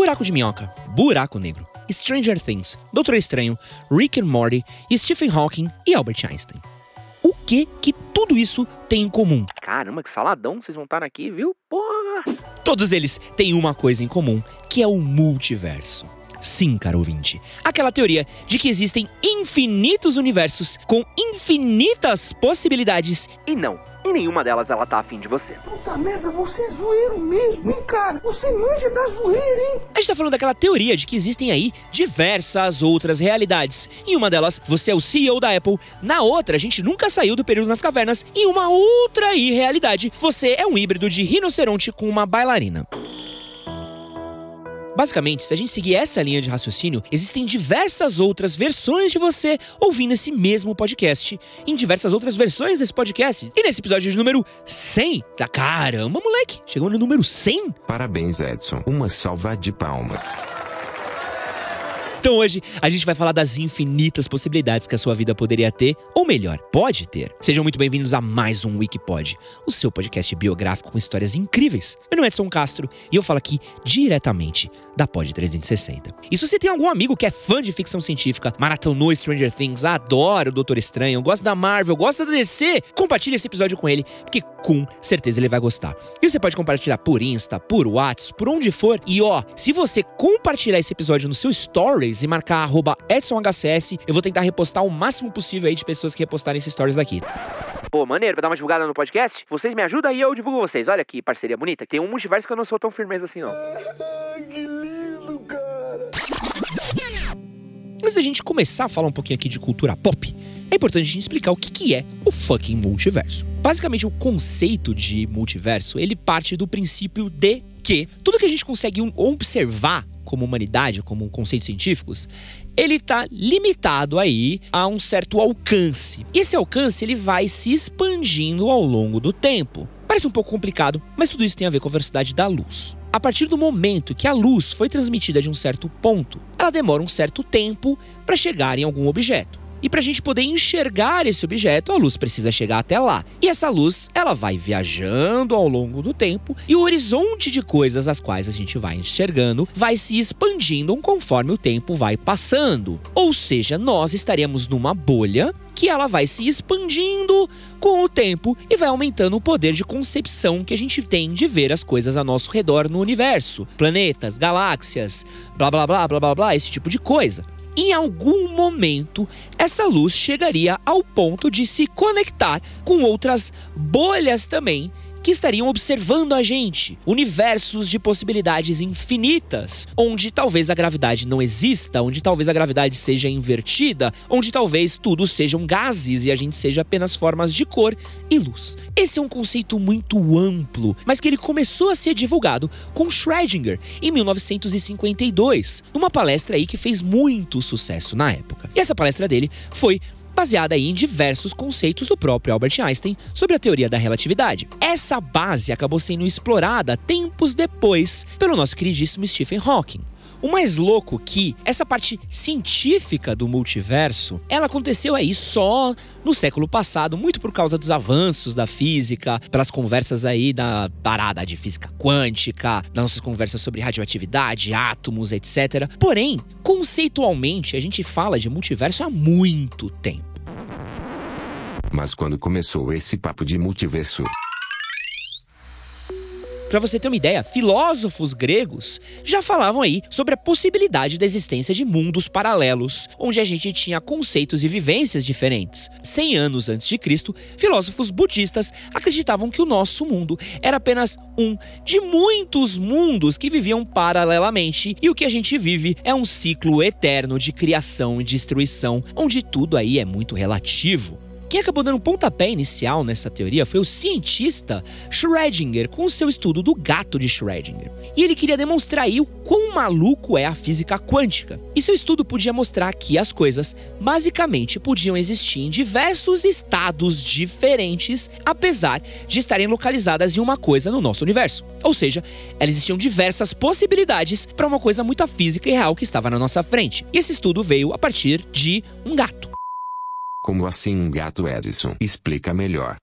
Buraco de Minhoca, Buraco Negro, Stranger Things, Doutor Estranho, Rick and Morty, Stephen Hawking e Albert Einstein. O que que tudo isso tem em comum? Caramba, que saladão vocês montaram aqui, viu? Porra! Todos eles têm uma coisa em comum, que é o multiverso. Sim, caro ouvinte. Aquela teoria de que existem infinitos universos com infinitas possibilidades E não, em nenhuma delas ela tá afim de você. Puta merda, você é zoeiro mesmo, hein, cara? Você manja da zoeira, hein? A gente tá falando daquela teoria de que existem aí diversas outras realidades. Em uma delas, você é o CEO da Apple. Na outra, a gente nunca saiu do período nas cavernas. Em uma outra irrealidade, você é um híbrido de rinoceronte com uma bailarina. Basicamente, se a gente seguir essa linha de raciocínio, existem diversas outras versões de você ouvindo esse mesmo podcast, em diversas outras versões desse podcast. E nesse episódio de número 100, tá caramba, moleque, chegou no número 100? Parabéns, Edson. Uma salva de palmas. Então hoje a gente vai falar das infinitas possibilidades que a sua vida poderia ter, ou melhor, pode ter. Sejam muito bem-vindos a mais um Wikipod, o seu podcast biográfico com histórias incríveis. Meu nome é Edson Castro e eu falo aqui diretamente da Pod 360. E se você tem algum amigo que é fã de ficção científica, maratonou Stranger Things, adora o Doutor Estranho, gosta da Marvel, gosta da DC, compartilhe esse episódio com ele, porque com certeza ele vai gostar. E você pode compartilhar por Insta, por WhatsApp, por onde for. E ó, se você compartilhar esse episódio no seu Stories e marcar arroba EdsonHCS, eu vou tentar repostar o máximo possível aí de pessoas que repostarem esses stories daqui. Pô, maneiro, pra dar uma divulgada no podcast? Vocês me ajudam e eu divulgo vocês. Olha que parceria bonita. Tem um multiverso que eu não sou tão firmeza assim, não. que lindo, cara. Antes da gente começar a falar um pouquinho aqui de cultura pop, é importante a gente explicar o que, que é o fucking multiverso. Basicamente, o conceito de multiverso, ele parte do princípio de que tudo que a gente consegue observar como humanidade, como conceitos científicos, ele está limitado aí a um certo alcance. Esse alcance ele vai se expandindo ao longo do tempo. Parece um pouco complicado, mas tudo isso tem a ver com a velocidade da luz. A partir do momento que a luz foi transmitida de um certo ponto, ela demora um certo tempo para chegar em algum objeto. E para a gente poder enxergar esse objeto, a luz precisa chegar até lá. E essa luz, ela vai viajando ao longo do tempo e o horizonte de coisas as quais a gente vai enxergando vai se expandindo conforme o tempo vai passando. Ou seja, nós estaremos numa bolha que ela vai se expandindo com o tempo e vai aumentando o poder de concepção que a gente tem de ver as coisas a nosso redor no universo. Planetas, galáxias, blá blá blá blá blá blá, esse tipo de coisa. Em algum momento, essa luz chegaria ao ponto de se conectar com outras bolhas também que estariam observando a gente. Universos de possibilidades infinitas, onde talvez a gravidade não exista, onde talvez a gravidade seja invertida, onde talvez tudo sejam gases e a gente seja apenas formas de cor e luz. Esse é um conceito muito amplo, mas que ele começou a ser divulgado com Schrödinger em 1952, numa palestra aí que fez muito sucesso na época. E essa palestra dele foi baseada em diversos conceitos do próprio Albert Einstein sobre a teoria da relatividade. Essa base acabou sendo explorada tempos depois pelo nosso queridíssimo Stephen Hawking. O mais louco que essa parte científica do multiverso, ela aconteceu aí só no século passado, muito por causa dos avanços da física, pelas conversas aí da parada de física quântica, das nossas conversas sobre radioatividade, átomos, etc. Porém, conceitualmente, a gente fala de multiverso há muito tempo. Mas quando começou esse papo de multiverso, Para você ter uma ideia, filósofos gregos já falavam aí sobre a possibilidade da existência de mundos paralelos, onde a gente tinha conceitos e vivências diferentes. 100 anos antes de Cristo, filósofos budistas acreditavam que o nosso mundo era apenas um de muitos mundos que viviam paralelamente, e o que a gente vive é um ciclo eterno de criação e destruição, onde tudo aí é muito relativo. Quem acabou dando um pontapé inicial nessa teoria foi o cientista Schrödinger, com seu estudo do gato de Schrödinger. E ele queria demonstrar aí o quão maluco é a física quântica. E seu estudo podia mostrar que as coisas basicamente podiam existir em diversos estados diferentes, apesar de estarem localizadas em uma coisa no nosso universo. Ou seja, elas existiam diversas possibilidades para uma coisa muito física e real que estava na nossa frente. E esse estudo veio a partir de um gato. Como assim um gato Edison? Explica melhor.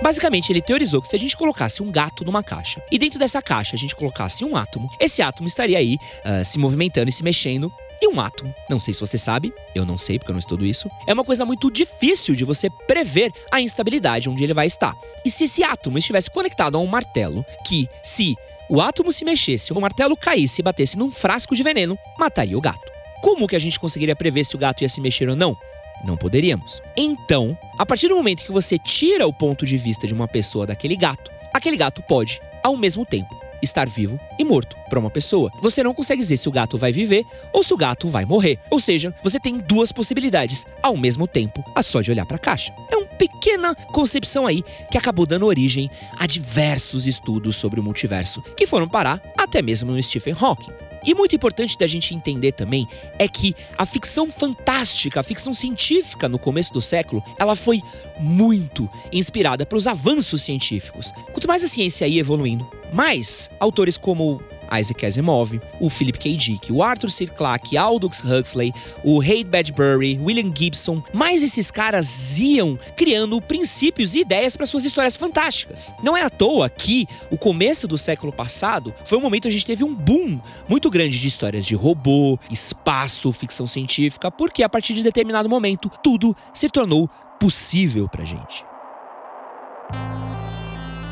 Basicamente, ele teorizou que se a gente colocasse um gato numa caixa e dentro dessa caixa a gente colocasse um átomo, esse átomo estaria aí uh, se movimentando e se mexendo e um átomo, não sei se você sabe, eu não sei porque eu não estudo isso, é uma coisa muito difícil de você prever a instabilidade onde ele vai estar. E se esse átomo estivesse conectado a um martelo, que se o átomo se mexesse, o martelo caísse e batesse num frasco de veneno, mataria o gato. Como que a gente conseguiria prever se o gato ia se mexer ou não? Não poderíamos. Então, a partir do momento que você tira o ponto de vista de uma pessoa daquele gato, aquele gato pode, ao mesmo tempo, estar vivo e morto para uma pessoa. Você não consegue dizer se o gato vai viver ou se o gato vai morrer. Ou seja, você tem duas possibilidades ao mesmo tempo, a só de olhar para a caixa. É uma pequena concepção aí que acabou dando origem a diversos estudos sobre o multiverso, que foram parar até mesmo no Stephen Hawking. E muito importante da gente entender também é que a ficção fantástica, a ficção científica no começo do século, ela foi muito inspirada pelos avanços científicos. Quanto mais a ciência ia evoluindo, mais autores como Isaac Asimov, o Philip K. Dick, o Arthur C. Clarke, Aldous Huxley, o Ray Bradbury, William Gibson, mais esses caras iam criando princípios e ideias para suas histórias fantásticas. Não é à toa que o começo do século passado foi um momento que a gente teve um boom muito grande de histórias de robô, espaço, ficção científica, porque a partir de determinado momento tudo se tornou possível pra gente.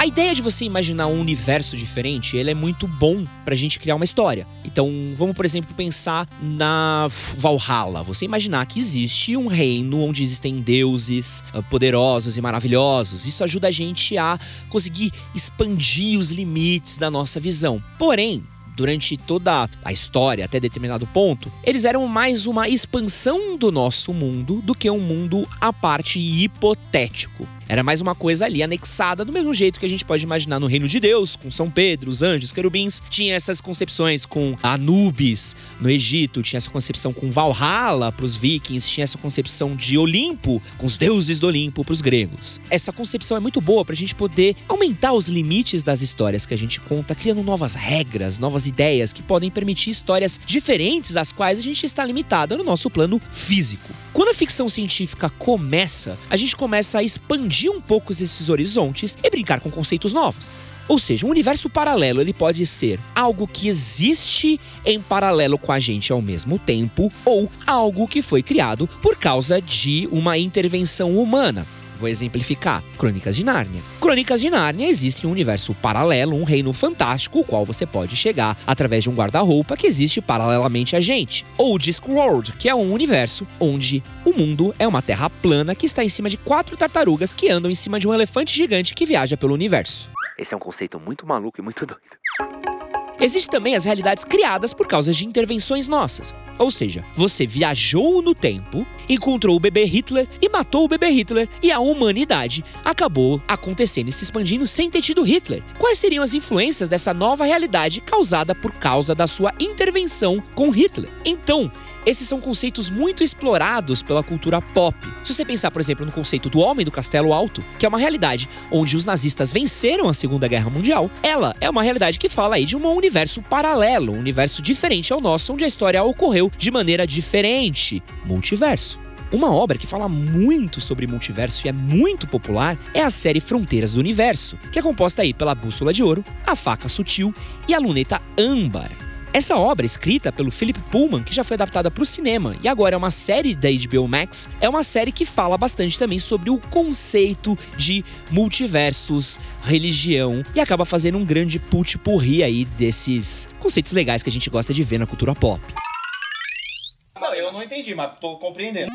A ideia de você imaginar um universo diferente, ele é muito bom pra gente criar uma história. Então, vamos, por exemplo, pensar na Valhalla. Você imaginar que existe um reino onde existem deuses ah, poderosos e maravilhosos. Isso ajuda a gente a conseguir expandir os limites da nossa visão. Porém, durante toda a história, até determinado ponto, eles eram mais uma expansão do nosso mundo do que um mundo à parte hipotético. Era mais uma coisa ali anexada, do mesmo jeito que a gente pode imaginar no Reino de Deus, com São Pedro, os anjos, querubins. Tinha essas concepções com Anubis no Egito, tinha essa concepção com Valhalla para os vikings, tinha essa concepção de Olimpo, com os deuses do Olimpo para os gregos. Essa concepção é muito boa para a gente poder aumentar os limites das histórias que a gente conta, criando novas regras, novas ideias que podem permitir histórias diferentes às quais a gente está limitada no nosso plano físico. Quando a ficção científica começa, a gente começa a expandir um pouco esses horizontes e brincar com conceitos novos. Ou seja, um universo paralelo ele pode ser algo que existe em paralelo com a gente ao mesmo tempo ou algo que foi criado por causa de uma intervenção humana. Vou exemplificar. Crônicas de Nárnia. Crônicas de Nárnia existe um universo paralelo, um reino fantástico, o qual você pode chegar através de um guarda-roupa que existe paralelamente a gente. Ou Discworld, que é um universo onde o mundo é uma terra plana que está em cima de quatro tartarugas que andam em cima de um elefante gigante que viaja pelo universo. Esse é um conceito muito maluco e muito doido. Existem também as realidades criadas por causa de intervenções nossas. Ou seja, você viajou no tempo, encontrou o bebê Hitler e matou o bebê Hitler, e a humanidade acabou acontecendo e se expandindo sem ter tido Hitler. Quais seriam as influências dessa nova realidade causada por causa da sua intervenção com Hitler? Então, esses são conceitos muito explorados pela cultura pop. Se você pensar, por exemplo, no conceito do Homem do Castelo Alto, que é uma realidade onde os nazistas venceram a Segunda Guerra Mundial, ela é uma realidade que fala aí de um universo paralelo, um universo diferente ao nosso, onde a história ocorreu de maneira diferente. Multiverso. Uma obra que fala muito sobre multiverso e é muito popular é a série Fronteiras do Universo, que é composta aí pela Bússola de Ouro, a Faca Sutil e a Luneta Âmbar. Essa obra, escrita pelo Philip Pullman, que já foi adaptada para o cinema e agora é uma série da HBO Max, é uma série que fala bastante também sobre o conceito de multiversos, religião e acaba fazendo um grande put-purri aí desses conceitos legais que a gente gosta de ver na cultura pop. Não, eu não entendi, mas tô compreendendo.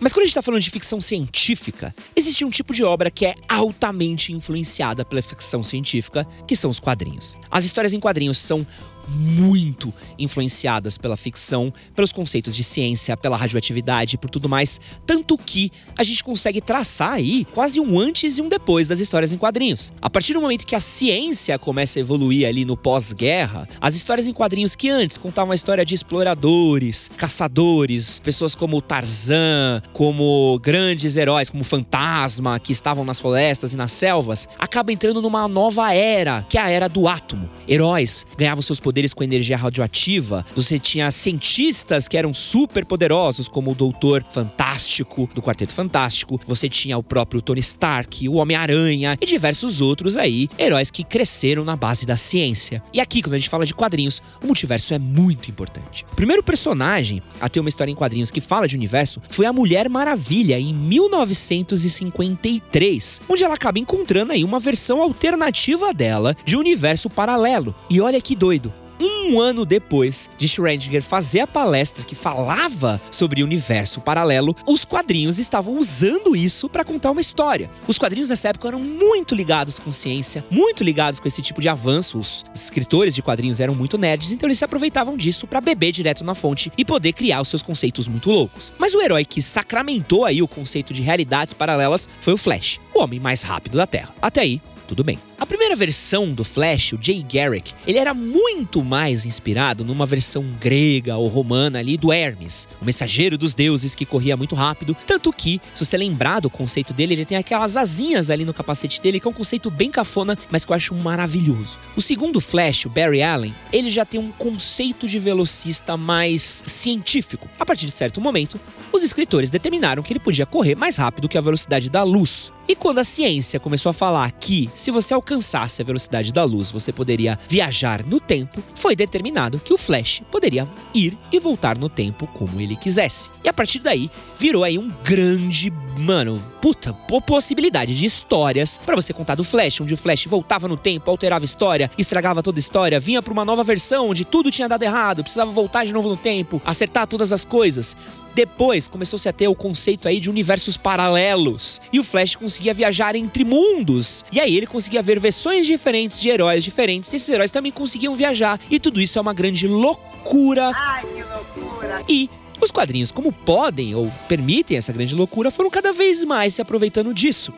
Mas quando a gente está falando de ficção científica, existe um tipo de obra que é altamente influenciada pela ficção científica, que são os quadrinhos. As histórias em quadrinhos são muito influenciadas pela ficção, pelos conceitos de ciência, pela radioatividade, por tudo mais, tanto que a gente consegue traçar aí quase um antes e um depois das histórias em quadrinhos. A partir do momento que a ciência começa a evoluir ali no pós-guerra, as histórias em quadrinhos que antes contavam a história de exploradores, caçadores, pessoas como Tarzan, como grandes heróis como Fantasma, que estavam nas florestas e nas selvas, acaba entrando numa nova era, que é a era do átomo. heróis ganhavam seus poderes com energia radioativa, você tinha cientistas que eram super poderosos, como o Doutor Fantástico do Quarteto Fantástico, você tinha o próprio Tony Stark, o Homem-Aranha e diversos outros aí, heróis que cresceram na base da ciência. E aqui, quando a gente fala de quadrinhos, o multiverso é muito importante. O primeiro personagem a ter uma história em quadrinhos que fala de universo foi a Mulher Maravilha, em 1953, onde ela acaba encontrando aí uma versão alternativa dela de um universo paralelo. E olha que doido, um ano depois de Schrödinger fazer a palestra que falava sobre o universo paralelo, os quadrinhos estavam usando isso para contar uma história. Os quadrinhos nessa época eram muito ligados com ciência, muito ligados com esse tipo de avanço. Os escritores de quadrinhos eram muito nerds, então eles se aproveitavam disso para beber direto na fonte e poder criar os seus conceitos muito loucos. Mas o herói que sacramentou aí o conceito de realidades paralelas foi o Flash, o homem mais rápido da Terra. Até aí, tudo bem. A primeira versão do Flash, o Jay Garrick, ele era muito mais inspirado numa versão grega ou romana ali do Hermes, o mensageiro dos deuses que corria muito rápido, tanto que, se você lembrar do conceito dele, ele tem aquelas asinhas ali no capacete dele, que é um conceito bem cafona, mas que eu acho maravilhoso. O segundo Flash, o Barry Allen, ele já tem um conceito de velocista mais científico. A partir de certo momento, os escritores determinaram que ele podia correr mais rápido que a velocidade da luz. E quando a ciência começou a falar que, se você alcançasse a velocidade da luz, você poderia viajar no tempo, foi determinado que o Flash poderia ir e voltar no tempo como ele quisesse. E a partir daí, virou aí um grande, mano, puta, possibilidade de histórias para você contar do Flash, onde o Flash voltava no tempo, alterava a história, estragava toda a história, vinha para uma nova versão onde tudo tinha dado errado, precisava voltar de novo no tempo, acertar todas as coisas. Depois começou-se a ter o conceito aí de universos paralelos. E o Flash conseguia viajar entre mundos. E aí ele conseguia ver versões diferentes de heróis diferentes. E esses heróis também conseguiam viajar. E tudo isso é uma grande loucura. Ai, que loucura! E os quadrinhos, como podem ou permitem essa grande loucura, foram cada vez mais se aproveitando disso.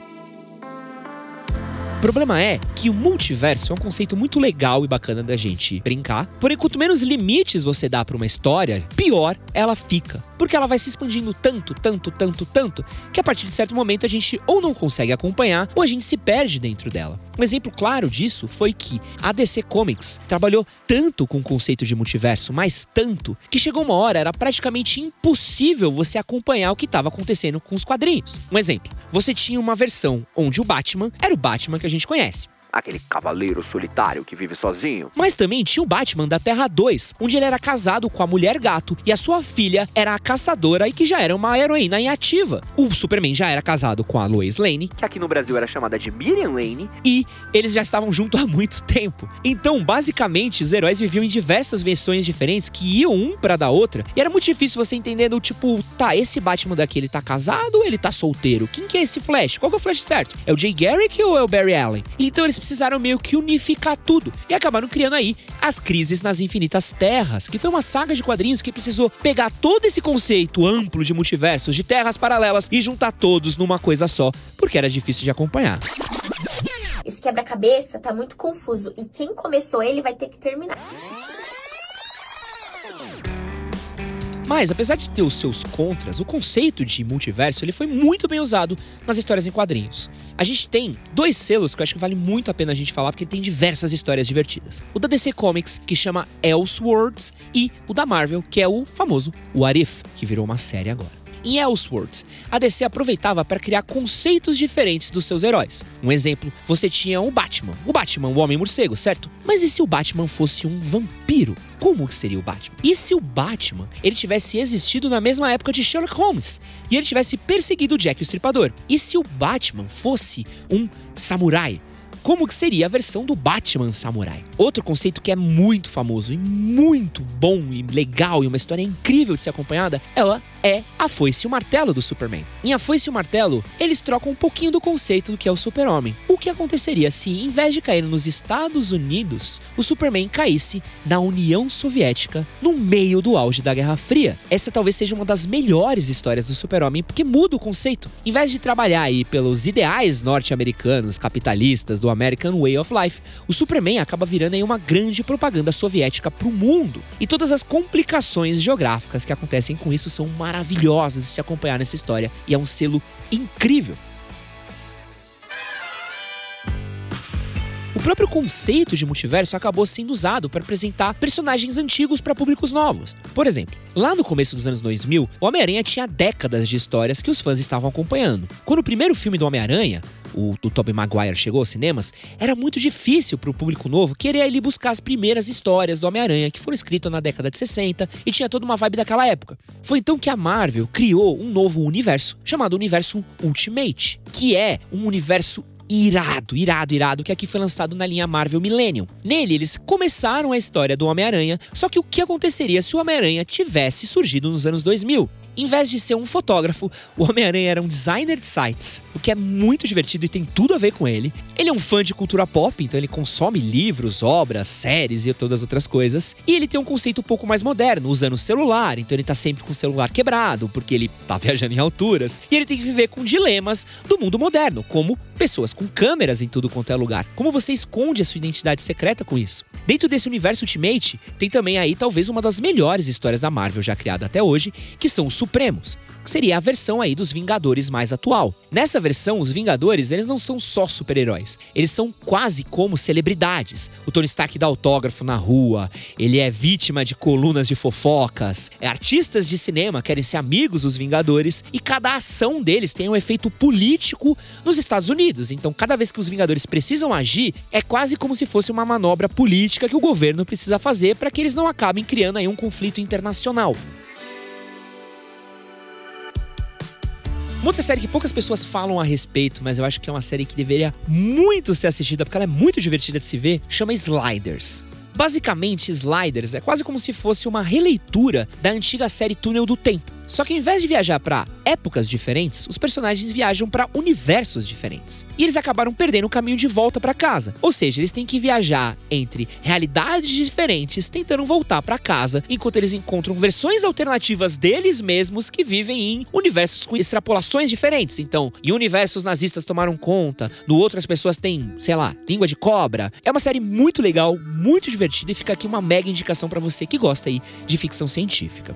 O problema é que o multiverso é um conceito muito legal e bacana da gente brincar. Porém, quanto menos limites você dá para uma história, pior ela fica. Porque ela vai se expandindo tanto, tanto, tanto, tanto, que a partir de certo momento a gente ou não consegue acompanhar ou a gente se perde dentro dela. Um exemplo claro disso foi que a DC Comics trabalhou tanto com o conceito de multiverso, mas tanto, que chegou uma hora era praticamente impossível você acompanhar o que estava acontecendo com os quadrinhos. Um exemplo, você tinha uma versão onde o Batman era o Batman que a gente conhece. Aquele cavaleiro solitário que vive sozinho. Mas também tinha o Batman da Terra 2, onde ele era casado com a mulher gato e a sua filha era a caçadora e que já era uma heroína em ativa. O Superman já era casado com a Lois Lane Que aqui no Brasil era chamada de Miriam Lane. e eles já estavam juntos há muito tempo. Então, basicamente, os heróis viviam em diversas versões diferentes que iam um pra da outra. E era muito difícil você entender do tipo, tá, esse Batman daqui ele tá casado ou ele tá solteiro? Quem que é esse Flash? Qual que é o Flash certo? É o Jay Garrick ou é o Barry Allen? Então eles precisaram meio que unificar tudo e acabaram criando aí as Crises nas Infinitas Terras, que foi uma saga de quadrinhos que precisou pegar todo esse conceito amplo de multiversos, de terras paralelas e juntar todos numa coisa só, porque era difícil de acompanhar. Esse quebra-cabeça tá muito confuso e quem começou ele vai ter que terminar. Mas, apesar de ter os seus contras, o conceito de multiverso ele foi muito bem usado nas histórias em quadrinhos. A gente tem dois selos que eu acho que vale muito a pena a gente falar, porque tem diversas histórias divertidas. O da DC Comics, que chama Elseworlds, e o da Marvel, que é o famoso What If, que virou uma série agora. Em Elseworlds, a DC aproveitava para criar conceitos diferentes dos seus heróis. Um exemplo, você tinha o Batman, o Batman, o Homem-Morcego, certo? Mas e se o Batman fosse um vampiro? Como seria o Batman? E se o Batman ele tivesse existido na mesma época de Sherlock Holmes e ele tivesse perseguido Jack o Estripador? E se o Batman fosse um samurai? como que seria a versão do Batman Samurai. Outro conceito que é muito famoso e muito bom e legal e uma história incrível de ser acompanhada, ela é a foice e o martelo do Superman. Em A Foice e o Martelo, eles trocam um pouquinho do conceito do que é o super-homem. O que aconteceria se, em vez de cair nos Estados Unidos, o Superman caísse na União Soviética, no meio do auge da Guerra Fria? Essa talvez seja uma das melhores histórias do super-homem, porque muda o conceito. Em vez de trabalhar aí pelos ideais norte-americanos, capitalistas, do American Way of Life, o Superman acaba virando aí uma grande propaganda soviética pro mundo. E todas as complicações geográficas que acontecem com isso são maravilhosas de se acompanhar nessa história e é um selo incrível. Próprio conceito de multiverso acabou sendo usado para apresentar personagens antigos para públicos novos. Por exemplo, lá no começo dos anos 2000, o Homem-Aranha tinha décadas de histórias que os fãs estavam acompanhando. Quando o primeiro filme do Homem-Aranha, o do Tobey Maguire chegou aos cinemas, era muito difícil para o público novo querer ir buscar as primeiras histórias do Homem-Aranha que foram escritas na década de 60 e tinha toda uma vibe daquela época. Foi então que a Marvel criou um novo universo chamado Universo Ultimate, que é um universo irado, irado, irado, que aqui foi lançado na linha Marvel Millennium. Nele, eles começaram a história do Homem-Aranha, só que o que aconteceria se o Homem-Aranha tivesse surgido nos anos 2000? Em vez de ser um fotógrafo, o Homem-Aranha era um designer de sites, o que é muito divertido e tem tudo a ver com ele. Ele é um fã de cultura pop, então ele consome livros, obras, séries e todas as outras coisas. E ele tem um conceito um pouco mais moderno, usando o celular, então ele tá sempre com o celular quebrado, porque ele tá viajando em alturas. E ele tem que viver com dilemas do mundo moderno, como pessoas com câmeras em tudo quanto é lugar. Como você esconde a sua identidade secreta com isso? Dentro desse universo Ultimate, tem também aí talvez uma das melhores histórias da Marvel já criada até hoje, que são os Supremos, que seria a versão aí dos Vingadores mais atual. Nessa versão, os Vingadores, eles não são só super-heróis, eles são quase como celebridades. O Tony Stark dá autógrafo na rua, ele é vítima de colunas de fofocas, é, artistas de cinema querem ser amigos dos Vingadores e cada ação deles tem um efeito político nos Estados Unidos. Então, cada vez que os Vingadores precisam agir, é quase como se fosse uma manobra política que o governo precisa fazer para que eles não acabem criando aí um conflito internacional. Uma outra série que poucas pessoas falam a respeito, mas eu acho que é uma série que deveria muito ser assistida porque ela é muito divertida de se ver, chama Sliders. Basicamente, Sliders é quase como se fosse uma releitura da antiga série Túnel do Tempo. Só que ao invés de viajar para épocas diferentes, os personagens viajam para universos diferentes. E eles acabaram perdendo o caminho de volta para casa. Ou seja, eles têm que viajar entre realidades diferentes, tentando voltar para casa, enquanto eles encontram versões alternativas deles mesmos que vivem em universos com extrapolações diferentes. Então, em universos nazistas tomaram conta, no outro as pessoas têm, sei lá, língua de cobra. É uma série muito legal, muito divertida e fica aqui uma mega indicação para você que gosta aí de ficção científica.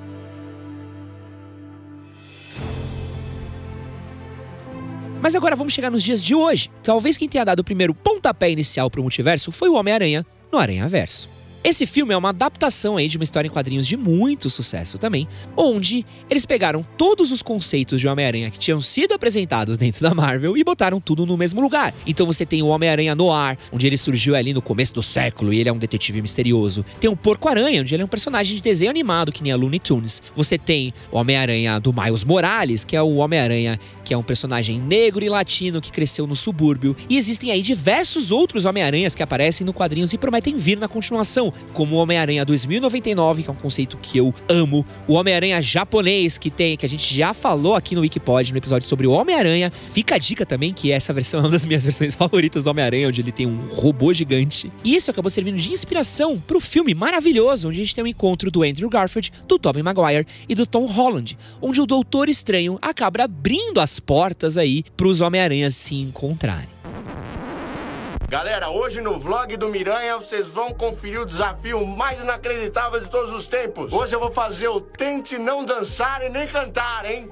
Mas agora vamos chegar nos dias de hoje. Talvez quem tenha dado o primeiro pontapé inicial para o multiverso foi o Homem-Aranha no Aranha Verso. Esse filme é uma adaptação aí de uma história em quadrinhos de muito sucesso também, onde eles pegaram todos os conceitos de Homem-Aranha que tinham sido apresentados dentro da Marvel e botaram tudo no mesmo lugar. Então você tem o Homem-Aranha no ar, onde ele surgiu ali no começo do século e ele é um detetive misterioso. Tem o Porco-Aranha, onde ele é um personagem de desenho animado que nem a Looney Tunes. Você tem o Homem-Aranha do Miles Morales, que é o Homem-Aranha que é um personagem negro e latino que cresceu no subúrbio. E existem aí diversos outros Homem-Aranhas que aparecem no quadrinhos e prometem vir na continuação, como o Homem-Aranha 2099, que é um conceito que eu amo, o Homem-Aranha japonês, que tem, que a gente já falou aqui no Wikipod, no episódio sobre o Homem-Aranha. Fica a dica também que essa versão é uma das minhas versões favoritas do Homem-Aranha, onde ele tem um robô gigante. E isso acabou servindo de inspiração pro filme maravilhoso, onde a gente tem o um encontro do Andrew Garfield, do Tobey Maguire e do Tom Holland, onde o Doutor Estranho acaba abrindo as portas aí pros Homem-Aranhas se encontrarem. Galera, hoje no vlog do Miranha vocês vão conferir o desafio mais inacreditável de todos os tempos. Hoje eu vou fazer o Tente Não Dançar e Nem Cantar, hein?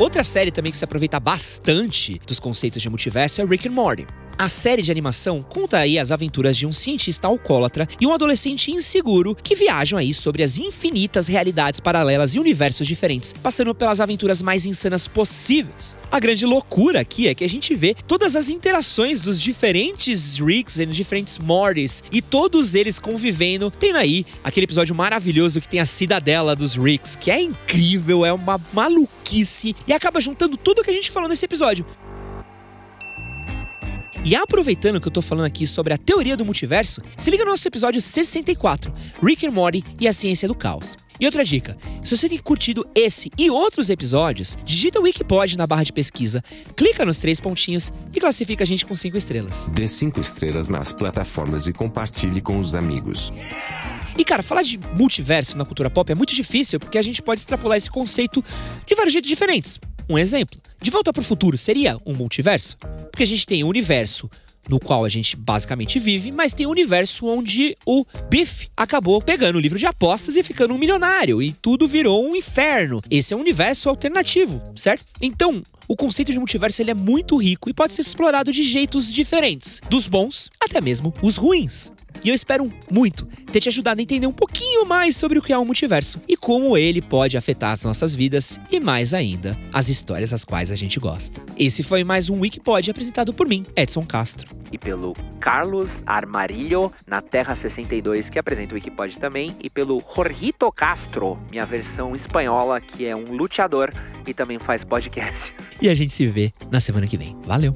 Outra série também que se aproveita bastante dos conceitos de multiverso é Rick and Morty. A série de animação conta aí as aventuras de um cientista alcoólatra e um adolescente inseguro que viajam aí sobre as infinitas realidades paralelas e universos diferentes, passando pelas aventuras mais insanas possíveis. A grande loucura aqui é que a gente vê todas as interações dos diferentes Ricks e diferentes Mortys e todos eles convivendo, tendo aí aquele episódio maravilhoso que tem a cidadela dos Ricks, que é incrível, é uma maluquice e acaba juntando tudo que a gente falou nesse episódio. E aproveitando que eu tô falando aqui sobre a teoria do multiverso, se liga no nosso episódio 64, Rick and Morty e a ciência do caos. E outra dica, se você tem curtido esse e outros episódios, digita Wikipod na barra de pesquisa, clica nos três pontinhos e classifica a gente com cinco estrelas. Dê cinco estrelas nas plataformas e compartilhe com os amigos. E cara, falar de multiverso na cultura pop é muito difícil porque a gente pode extrapolar esse conceito de vários jeitos diferentes. Um exemplo, De Volta para o Futuro seria um multiverso? Porque a gente tem o universo no qual a gente basicamente vive, mas tem um universo onde o Biff acabou pegando o livro de apostas e ficando um milionário e tudo virou um inferno. Esse é um universo alternativo, certo? Então, o conceito de multiverso ele é muito rico e pode ser explorado de jeitos diferentes, dos bons até mesmo os ruins. E eu espero muito ter te ajudado a entender um pouquinho mais sobre o que é um multiverso e como ele pode afetar as nossas vidas e mais ainda, as histórias às quais a gente gosta. Esse foi mais um Wikipod apresentado por mim, Edson Castro. E pelo Carlos Armarillo, na Terra 62, que apresenta o Wikipod também. E pelo Jorgito Castro, minha versão espanhola, que é um luteador e também faz podcast. E a gente se vê na semana que vem. Valeu!